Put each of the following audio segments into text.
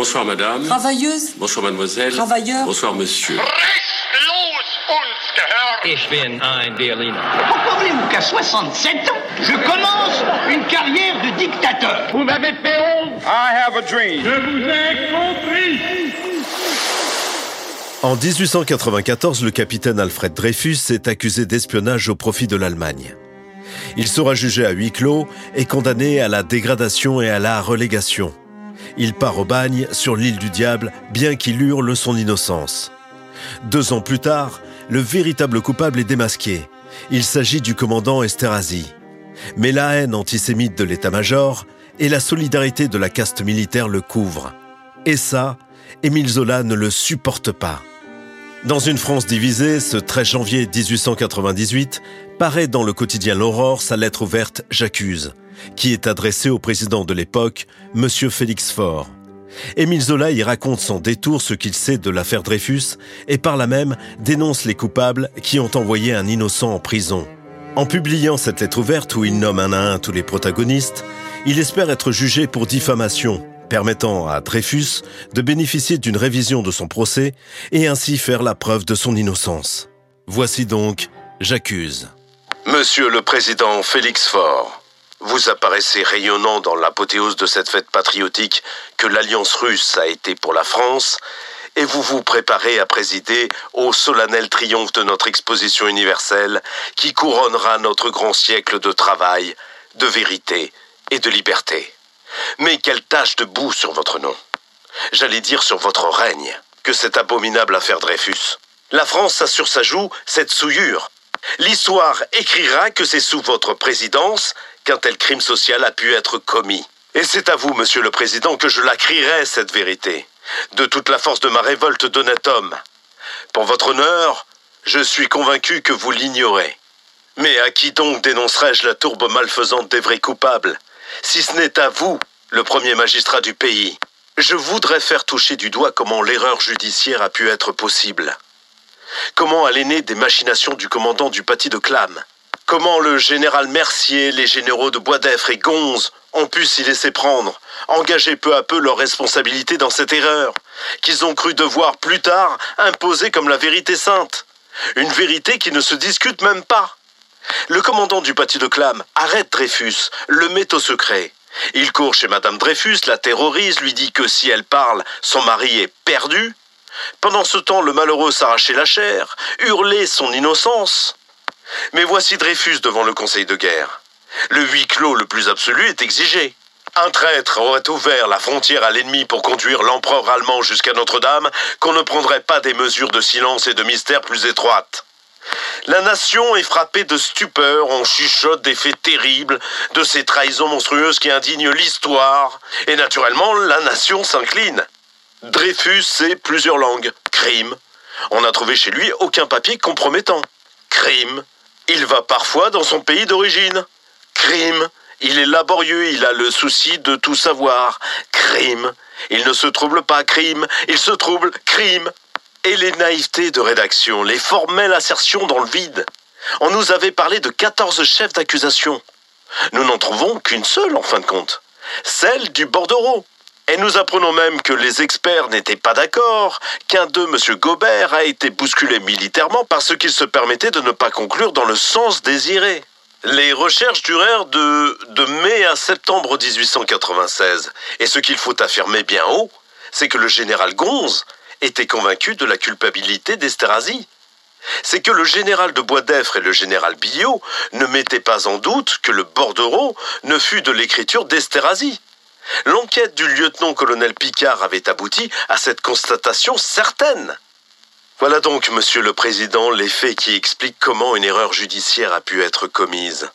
Bonsoir madame. Travailleuse. Bonsoir mademoiselle. Travailleur. Bonsoir monsieur. Ich bin ein Berliner. Comprenez-vous qu'à 67 ans, je commence une carrière de dictateur? Vous m'avez fait honte I have a dream. Je vous ai compris En 1894, le capitaine Alfred Dreyfus est accusé d'espionnage au profit de l'Allemagne. Il sera jugé à huis clos et condamné à la dégradation et à la relégation. Il part au bagne sur l'île du diable, bien qu'il hurle son innocence. Deux ans plus tard, le véritable coupable est démasqué. Il s'agit du commandant Esterhazy. Mais la haine antisémite de l'état-major et la solidarité de la caste militaire le couvrent. Et ça, Émile Zola ne le supporte pas. Dans une France divisée, ce 13 janvier 1898, paraît dans le quotidien L'Aurore sa lettre ouverte J'accuse, qui est adressée au président de l'époque, M. Félix Faure. Émile Zola y raconte sans détour ce qu'il sait de l'affaire Dreyfus et par là même dénonce les coupables qui ont envoyé un innocent en prison. En publiant cette lettre ouverte où il nomme un à un tous les protagonistes, il espère être jugé pour diffamation permettant à Dreyfus de bénéficier d'une révision de son procès et ainsi faire la preuve de son innocence. Voici donc J'accuse. Monsieur le Président Félix Faure, vous apparaissez rayonnant dans l'apothéose de cette fête patriotique que l'Alliance russe a été pour la France, et vous vous préparez à présider au solennel triomphe de notre exposition universelle qui couronnera notre grand siècle de travail, de vérité et de liberté. Mais quelle tache de boue sur votre nom. J'allais dire sur votre règne que cette abominable affaire Dreyfus. La France a sur sa joue cette souillure. L'histoire écrira que c'est sous votre présidence qu'un tel crime social a pu être commis. Et c'est à vous, monsieur le président, que je la crierai, cette vérité, de toute la force de ma révolte d'honnête homme. Pour votre honneur, je suis convaincu que vous l'ignorez. Mais à qui donc dénoncerai-je la tourbe malfaisante des vrais coupables si ce n'est à vous, le premier magistrat du pays? Je voudrais faire toucher du doigt comment l'erreur judiciaire a pu être possible. Comment elle est des machinations du commandant du paty de Clam? Comment le général Mercier, les généraux de Boisdeffre et Gonze ont pu s'y laisser prendre, engager peu à peu leur responsabilité dans cette erreur, qu'ils ont cru devoir plus tard imposer comme la vérité sainte. Une vérité qui ne se discute même pas. Le commandant du paty de Clam arrête Dreyfus, le met au secret. Il court chez Madame Dreyfus, la terrorise, lui dit que si elle parle, son mari est perdu. Pendant ce temps, le malheureux s'arrachait la chair, hurlait son innocence. Mais voici Dreyfus devant le conseil de guerre. Le huis clos le plus absolu est exigé. Un traître aurait ouvert la frontière à l'ennemi pour conduire l'empereur allemand jusqu'à Notre-Dame, qu'on ne prendrait pas des mesures de silence et de mystère plus étroites. La nation est frappée de stupeur, on chuchote des faits terribles, de ces trahisons monstrueuses qui indignent l'histoire, et naturellement la nation s'incline. Dreyfus sait plusieurs langues. Crime. On n'a trouvé chez lui aucun papier compromettant. Crime. Il va parfois dans son pays d'origine. Crime. Il est laborieux, il a le souci de tout savoir. Crime. Il ne se trouble pas, crime. Il se trouble, crime. Et les naïvetés de rédaction, les formelles assertions dans le vide. On nous avait parlé de 14 chefs d'accusation. Nous n'en trouvons qu'une seule en fin de compte, celle du bordereau. Et nous apprenons même que les experts n'étaient pas d'accord, qu'un d'eux, M. Gobert, a été bousculé militairement parce qu'il se permettait de ne pas conclure dans le sens désiré. Les recherches durèrent de, de mai à septembre 1896. Et ce qu'il faut affirmer bien haut, c'est que le général Gonze était convaincu de la culpabilité d'Esterhazy. C'est que le général de Boisdeffre et le général Billot ne mettaient pas en doute que le bordereau ne fût de l'écriture d'Esterhazy. L'enquête du lieutenant-colonel Picard avait abouti à cette constatation certaine. Voilà donc, monsieur le président, les faits qui expliquent comment une erreur judiciaire a pu être commise.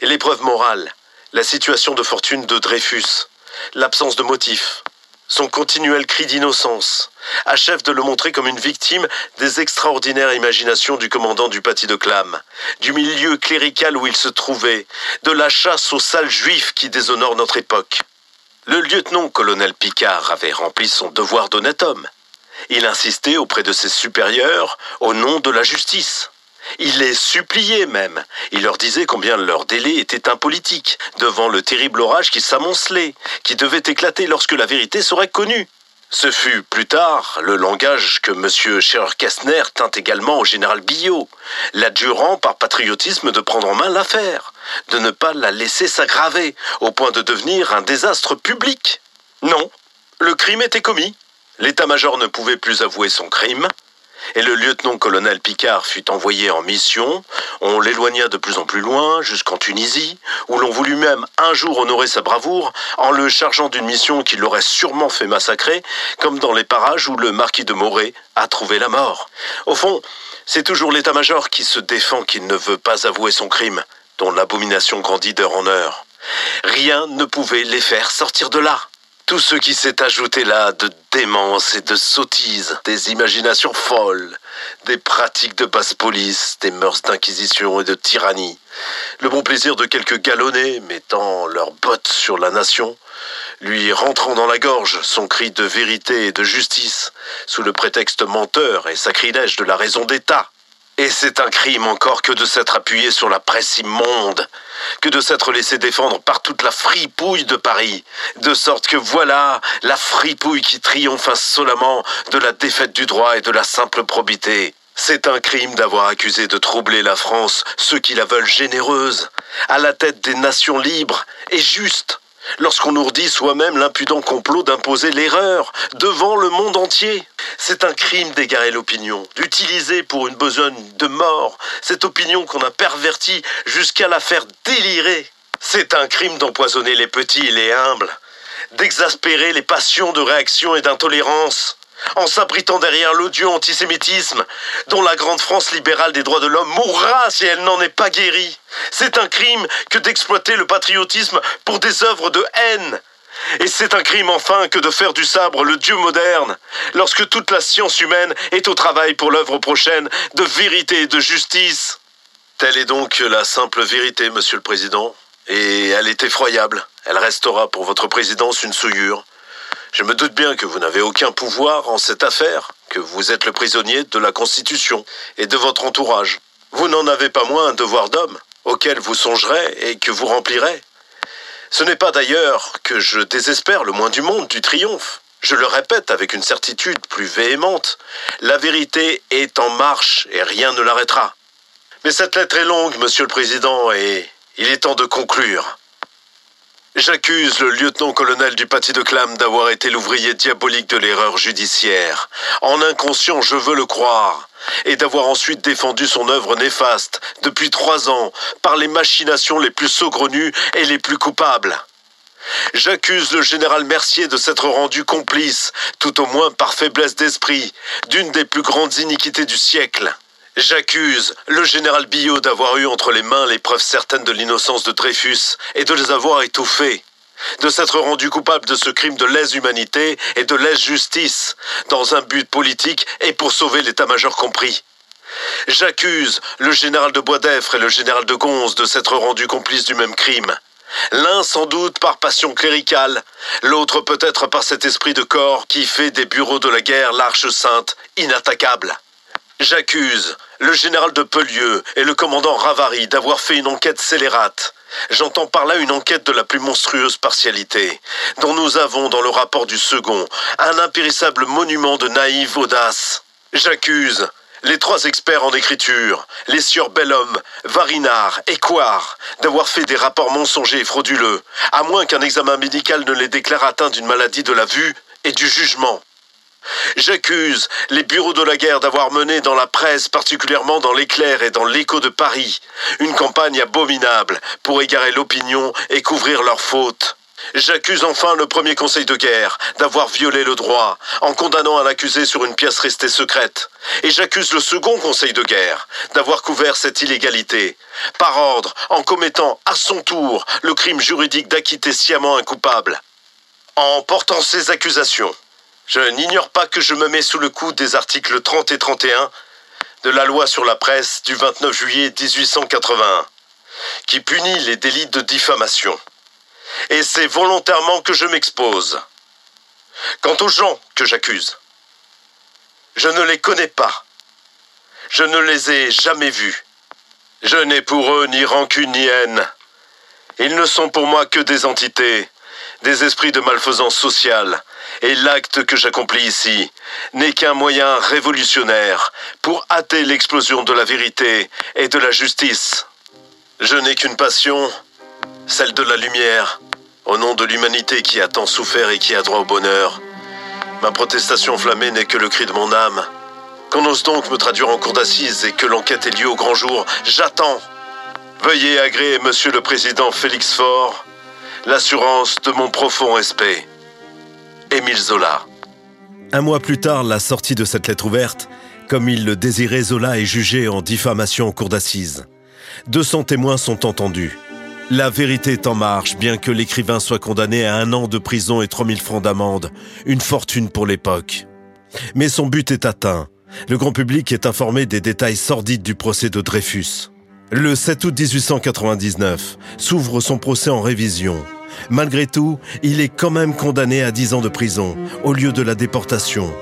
Et l'épreuve morale, la situation de fortune de Dreyfus, l'absence de motif, son continuel cri d'innocence, achève de le montrer comme une victime des extraordinaires imaginations du commandant du paty de Clam, du milieu clérical où il se trouvait, de la chasse aux sales juifs qui déshonorent notre époque. Le lieutenant-colonel Picard avait rempli son devoir d'honnête homme. Il insistait auprès de ses supérieurs au nom de la justice. Il les suppliait même. Il leur disait combien leur délai était impolitique, devant le terrible orage qui s'amoncelait, qui devait éclater lorsque la vérité serait connue. Ce fut plus tard le langage que M. Scherer-Kestner tint également au général Billot, l'adjurant par patriotisme de prendre en main l'affaire, de ne pas la laisser s'aggraver au point de devenir un désastre public. Non, le crime était commis. L'état-major ne pouvait plus avouer son crime, et le lieutenant-colonel Picard fut envoyé en mission. On l'éloigna de plus en plus loin, jusqu'en Tunisie, où l'on voulut même un jour honorer sa bravoure en le chargeant d'une mission qui l'aurait sûrement fait massacrer, comme dans les parages où le marquis de Moret a trouvé la mort. Au fond, c'est toujours l'état-major qui se défend qu'il ne veut pas avouer son crime, dont l'abomination grandit d'heure en heure. Rien ne pouvait les faire sortir de là. Tout ce qui s'est ajouté là de démence et de sottise, des imaginations folles, des pratiques de basse police, des mœurs d'inquisition et de tyrannie, le bon plaisir de quelques galonnés mettant leurs bottes sur la nation, lui rentrant dans la gorge son cri de vérité et de justice, sous le prétexte menteur et sacrilège de la raison d'État. Et c'est un crime encore que de s'être appuyé sur la presse immonde, que de s'être laissé défendre par toute la fripouille de Paris, de sorte que voilà la fripouille qui triomphe insolemment de la défaite du droit et de la simple probité. C'est un crime d'avoir accusé de troubler la France ceux qui la veulent généreuse, à la tête des nations libres et justes, lorsqu'on ourdit soi-même l'impudent complot d'imposer l'erreur devant le monde entier. C'est un crime d'égarer l'opinion, d'utiliser pour une besogne de mort cette opinion qu'on a pervertie jusqu'à la faire délirer. C'est un crime d'empoisonner les petits et les humbles, d'exaspérer les passions de réaction et d'intolérance, en s'abritant derrière l'odieux antisémitisme, dont la grande France libérale des droits de l'homme mourra si elle n'en est pas guérie. C'est un crime que d'exploiter le patriotisme pour des œuvres de haine. Et c'est un crime enfin que de faire du sabre le Dieu moderne, lorsque toute la science humaine est au travail pour l'œuvre prochaine de vérité et de justice. Telle est donc la simple vérité, Monsieur le Président, et elle est effroyable. Elle restera pour votre présidence une souillure. Je me doute bien que vous n'avez aucun pouvoir en cette affaire, que vous êtes le prisonnier de la Constitution et de votre entourage. Vous n'en avez pas moins un devoir d'homme, auquel vous songerez et que vous remplirez. Ce n'est pas d'ailleurs que je désespère le moins du monde du triomphe. Je le répète avec une certitude plus véhémente. La vérité est en marche et rien ne l'arrêtera. Mais cette lettre est longue, Monsieur le Président, et il est temps de conclure. J'accuse le lieutenant-colonel du Paty de Clam d'avoir été l'ouvrier diabolique de l'erreur judiciaire. En inconscient, je veux le croire. Et d'avoir ensuite défendu son œuvre néfaste, depuis trois ans, par les machinations les plus saugrenues et les plus coupables. J'accuse le général Mercier de s'être rendu complice, tout au moins par faiblesse d'esprit, d'une des plus grandes iniquités du siècle. J'accuse le général Billot d'avoir eu entre les mains les preuves certaines de l'innocence de Dreyfus et de les avoir étouffées, de s'être rendu coupable de ce crime de lèse-humanité et de lèse-justice, dans un but politique et pour sauver l'état-major compris. J'accuse le général de Boisdeffre et le général de Gonze de s'être rendus complices du même crime. L'un sans doute par passion cléricale, l'autre peut-être par cet esprit de corps qui fait des bureaux de la guerre l'arche sainte, inattaquable. J'accuse le général de Pelieu et le commandant Ravary d'avoir fait une enquête scélérate. J'entends par là une enquête de la plus monstrueuse partialité, dont nous avons dans le rapport du second un impérissable monument de naïve audace. J'accuse les trois experts en écriture, les sieurs Bellhomme, Varinard et Coire, d'avoir fait des rapports mensongers et frauduleux, à moins qu'un examen médical ne les déclare atteints d'une maladie de la vue et du jugement. J'accuse les bureaux de la guerre d'avoir mené dans la presse, particulièrement dans l'éclair et dans l'écho de Paris, une campagne abominable pour égarer l'opinion et couvrir leurs fautes. J'accuse enfin le premier conseil de guerre d'avoir violé le droit en condamnant un accusé sur une pièce restée secrète. Et j'accuse le second conseil de guerre d'avoir couvert cette illégalité, par ordre, en commettant à son tour le crime juridique d'acquitter sciemment un coupable. En portant ces accusations, je n'ignore pas que je me mets sous le coup des articles 30 et 31 de la loi sur la presse du 29 juillet 1881, qui punit les délits de diffamation. Et c'est volontairement que je m'expose. Quant aux gens que j'accuse, je ne les connais pas. Je ne les ai jamais vus. Je n'ai pour eux ni rancune ni haine. Ils ne sont pour moi que des entités, des esprits de malfaisance sociale, et l'acte que j'accomplis ici n'est qu'un moyen révolutionnaire pour hâter l'explosion de la vérité et de la justice. Je n'ai qu'une passion, celle de la lumière, au nom de l'humanité qui a tant souffert et qui a droit au bonheur. Ma protestation enflammée n'est que le cri de mon âme. Qu'on ose donc me traduire en cour d'assises et que l'enquête ait lieu au grand jour, j'attends. Veuillez agréer, monsieur le président Félix Faure, l'assurance de mon profond respect. Émile Zola. Un mois plus tard, la sortie de cette lettre ouverte, comme il le désirait, Zola est jugé en diffamation en cour d'assises. 200 témoins sont entendus. La vérité est en marche, bien que l'écrivain soit condamné à un an de prison et 3000 francs d'amende, une fortune pour l'époque. Mais son but est atteint. Le grand public est informé des détails sordides du procès de Dreyfus. Le 7 août 1899 s'ouvre son procès en révision. Malgré tout, il est quand même condamné à 10 ans de prison, au lieu de la déportation.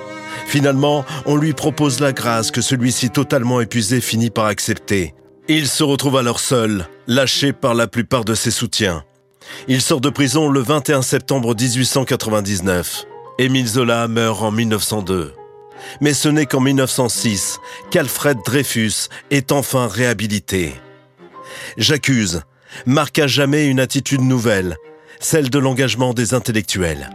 Finalement, on lui propose la grâce que celui-ci totalement épuisé finit par accepter. Il se retrouve alors seul, lâché par la plupart de ses soutiens. Il sort de prison le 21 septembre 1899. Émile Zola meurt en 1902. Mais ce n'est qu'en 1906 qu'Alfred Dreyfus est enfin réhabilité. J'accuse marque à jamais une attitude nouvelle, celle de l'engagement des intellectuels.